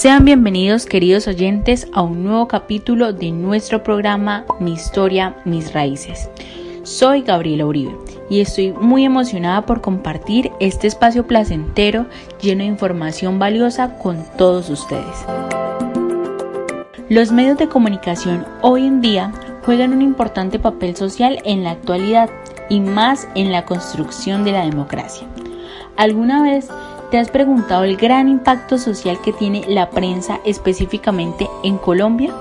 Sean bienvenidos queridos oyentes a un nuevo capítulo de nuestro programa Mi historia, mis raíces. Soy Gabriela Uribe y estoy muy emocionada por compartir este espacio placentero lleno de información valiosa con todos ustedes. Los medios de comunicación hoy en día juegan un importante papel social en la actualidad y más en la construcción de la democracia. ¿Alguna vez te has preguntado el gran impacto social que tiene la prensa específicamente en Colombia?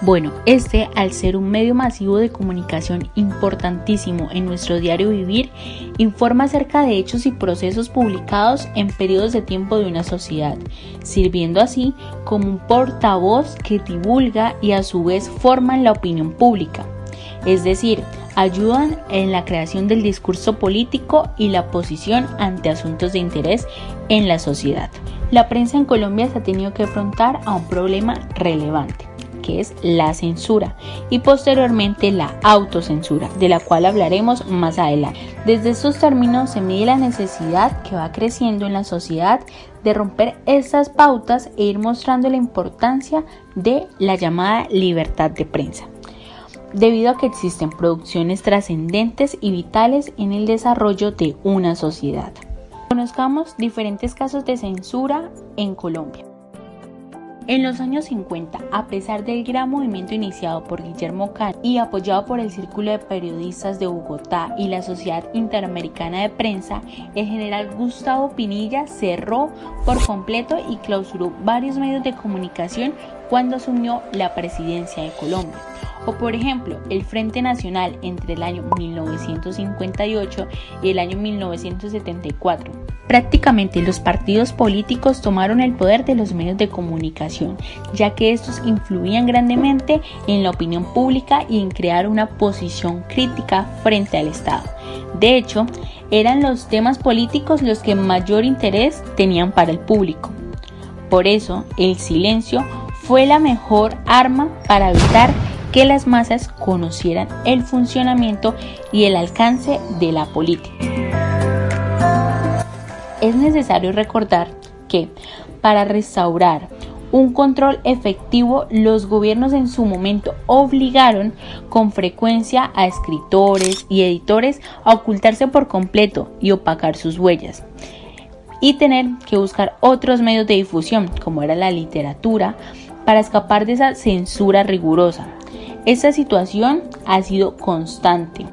Bueno, este al ser un medio masivo de comunicación importantísimo en nuestro diario vivir, informa acerca de hechos y procesos publicados en periodos de tiempo de una sociedad, sirviendo así como un portavoz que divulga y a su vez forman la opinión pública. Es decir, ayudan en la creación del discurso político y la posición ante asuntos de interés en la sociedad. La prensa en Colombia se ha tenido que afrontar a un problema relevante que es la censura y posteriormente la autocensura, de la cual hablaremos más adelante. Desde estos términos se mide la necesidad que va creciendo en la sociedad de romper estas pautas e ir mostrando la importancia de la llamada libertad de prensa debido a que existen producciones trascendentes y vitales en el desarrollo de una sociedad. Conozcamos diferentes casos de censura en Colombia. En los años 50, a pesar del gran movimiento iniciado por Guillermo Can y apoyado por el Círculo de Periodistas de Bogotá y la Sociedad Interamericana de Prensa, el general Gustavo Pinilla cerró por completo y clausuró varios medios de comunicación cuando asumió la presidencia de Colombia o por ejemplo el Frente Nacional entre el año 1958 y el año 1974. Prácticamente los partidos políticos tomaron el poder de los medios de comunicación, ya que estos influían grandemente en la opinión pública y en crear una posición crítica frente al Estado. De hecho, eran los temas políticos los que mayor interés tenían para el público. Por eso, el silencio fue la mejor arma para evitar que las masas conocieran el funcionamiento y el alcance de la política. Es necesario recordar que para restaurar un control efectivo, los gobiernos en su momento obligaron con frecuencia a escritores y editores a ocultarse por completo y opacar sus huellas y tener que buscar otros medios de difusión, como era la literatura, para escapar de esa censura rigurosa. Esta situación ha sido constante.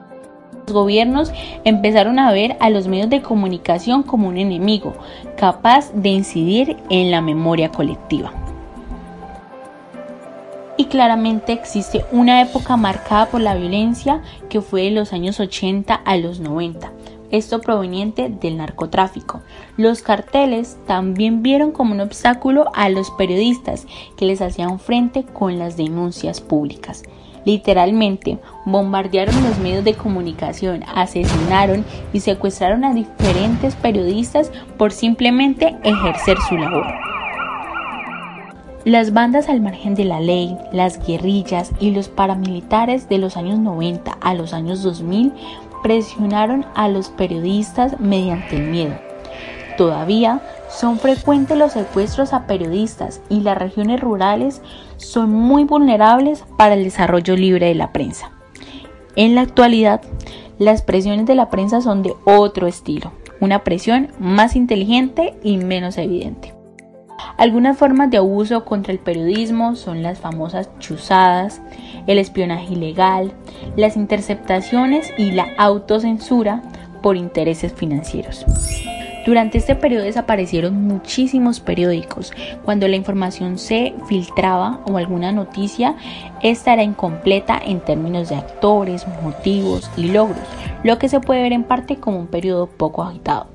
Los gobiernos empezaron a ver a los medios de comunicación como un enemigo, capaz de incidir en la memoria colectiva. Y claramente existe una época marcada por la violencia que fue de los años 80 a los 90, esto proveniente del narcotráfico. Los carteles también vieron como un obstáculo a los periodistas que les hacían frente con las denuncias públicas. Literalmente, bombardearon los medios de comunicación, asesinaron y secuestraron a diferentes periodistas por simplemente ejercer su labor. Las bandas al margen de la ley, las guerrillas y los paramilitares de los años 90 a los años 2000 presionaron a los periodistas mediante el miedo. Todavía son frecuentes los secuestros a periodistas y las regiones rurales son muy vulnerables para el desarrollo libre de la prensa. En la actualidad, las presiones de la prensa son de otro estilo, una presión más inteligente y menos evidente. Algunas formas de abuso contra el periodismo son las famosas chuzadas, el espionaje ilegal, las interceptaciones y la autocensura por intereses financieros. Durante este periodo desaparecieron muchísimos periódicos. Cuando la información se filtraba o alguna noticia, esta era incompleta en términos de actores, motivos y logros, lo que se puede ver en parte como un periodo poco agitado.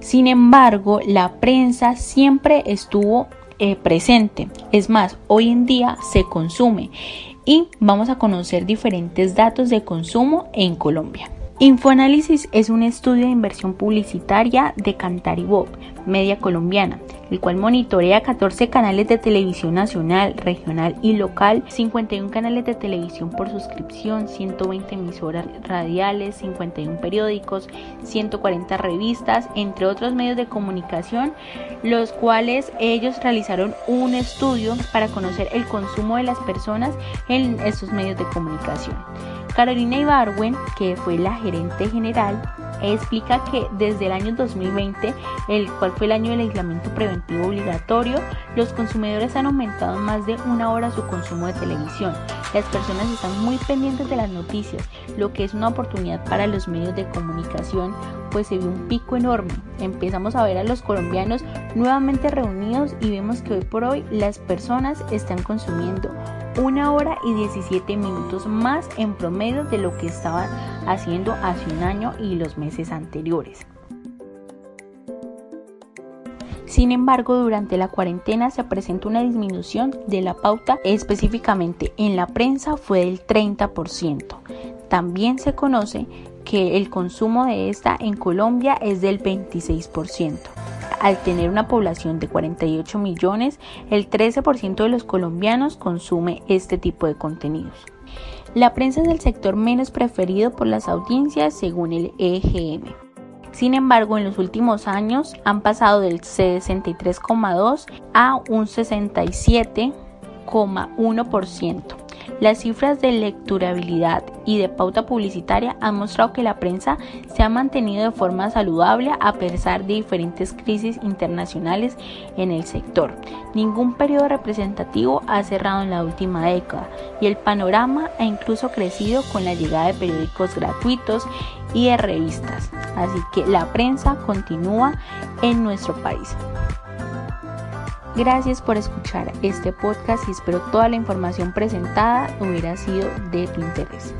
Sin embargo, la prensa siempre estuvo eh, presente. Es más, hoy en día se consume y vamos a conocer diferentes datos de consumo en Colombia. Infoanálisis es un estudio de inversión publicitaria de Cantaribop, media colombiana, el cual monitorea 14 canales de televisión nacional, regional y local, 51 canales de televisión por suscripción, 120 emisoras radiales, 51 periódicos, 140 revistas, entre otros medios de comunicación, los cuales ellos realizaron un estudio para conocer el consumo de las personas en estos medios de comunicación. Carolina Ibarwen, que fue la gerente general, explica que desde el año 2020, el cual fue el año del aislamiento preventivo obligatorio, los consumidores han aumentado más de una hora su consumo de televisión. Las personas están muy pendientes de las noticias, lo que es una oportunidad para los medios de comunicación, pues se vio un pico enorme. Empezamos a ver a los colombianos nuevamente reunidos y vemos que hoy por hoy las personas están consumiendo una hora y 17 minutos más en promedio de lo que estaban haciendo hace un año y los meses anteriores. Sin embargo, durante la cuarentena se presenta una disminución de la pauta, específicamente en la prensa fue del 30%. También se conoce que el consumo de esta en Colombia es del 26% al tener una población de 48 millones, el 13% de los colombianos consume este tipo de contenidos. La prensa es el sector menos preferido por las audiencias según el EGM. Sin embargo, en los últimos años han pasado del 63,2 a un 67,1%. Las cifras de lecturabilidad y de pauta publicitaria han mostrado que la prensa se ha mantenido de forma saludable a pesar de diferentes crisis internacionales en el sector. Ningún periodo representativo ha cerrado en la última década y el panorama ha incluso crecido con la llegada de periódicos gratuitos y de revistas. Así que la prensa continúa en nuestro país. Gracias por escuchar este podcast y espero toda la información presentada hubiera sido de tu interés.